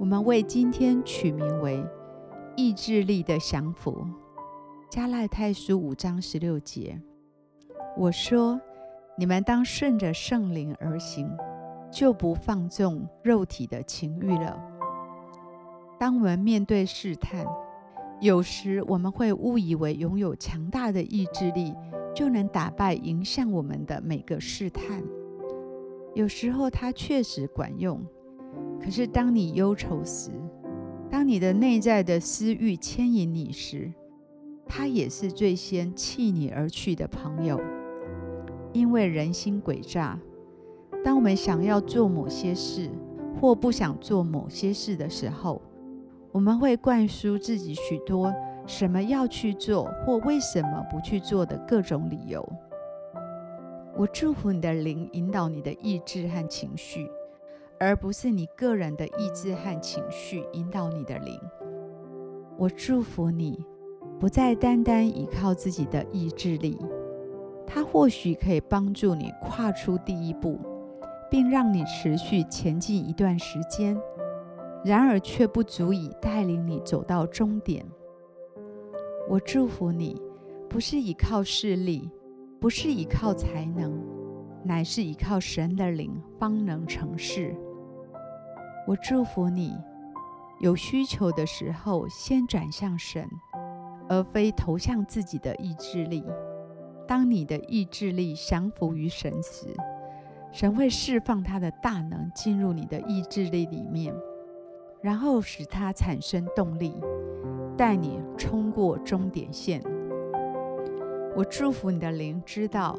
我们为今天取名为“意志力的降服”。加拉太书五章十六节，我说：“你们当顺着圣灵而行，就不放纵肉体的情欲了。”当我们面对试探，有时我们会误以为拥有强大的意志力就能打败迎向我们的每个试探。有时候它确实管用。可是，当你忧愁时，当你的内在的私欲牵引你时，他也是最先弃你而去的朋友。因为人心诡诈，当我们想要做某些事，或不想做某些事的时候，我们会灌输自己许多什么要去做，或为什么不去做的各种理由。我祝福你的灵引导你的意志和情绪。而不是你个人的意志和情绪引导你的灵。我祝福你，不再单单依靠自己的意志力，它或许可以帮助你跨出第一步，并让你持续前进一段时间，然而却不足以带领你走到终点。我祝福你，不是依靠势力，不是依靠才能，乃是依靠神的灵，方能成事。我祝福你，有需求的时候，先转向神，而非投向自己的意志力。当你的意志力降服于神时，神会释放他的大能进入你的意志力里面，然后使它产生动力，带你冲过终点线。我祝福你的灵知道，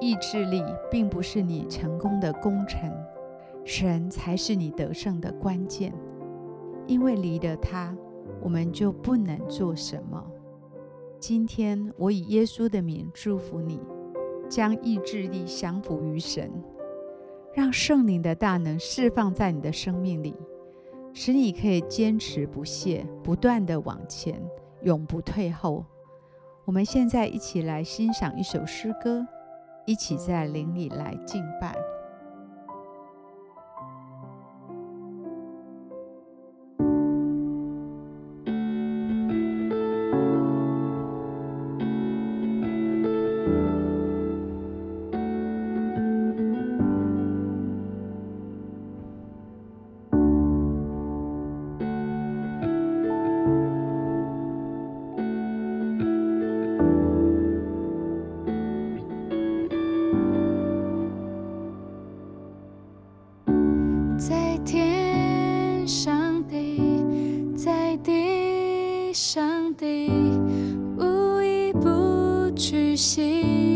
意志力并不是你成功的功臣。神才是你得胜的关键，因为离了他，我们就不能做什么。今天我以耶稣的名祝福你，将意志力降服于神，让圣灵的大能释放在你的生命里，使你可以坚持不懈，不断地往前，永不退后。我们现在一起来欣赏一首诗歌，一起在灵里来敬拜。上帝无一不举行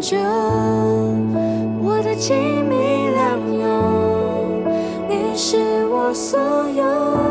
就，我的亲密良友，你是我所有。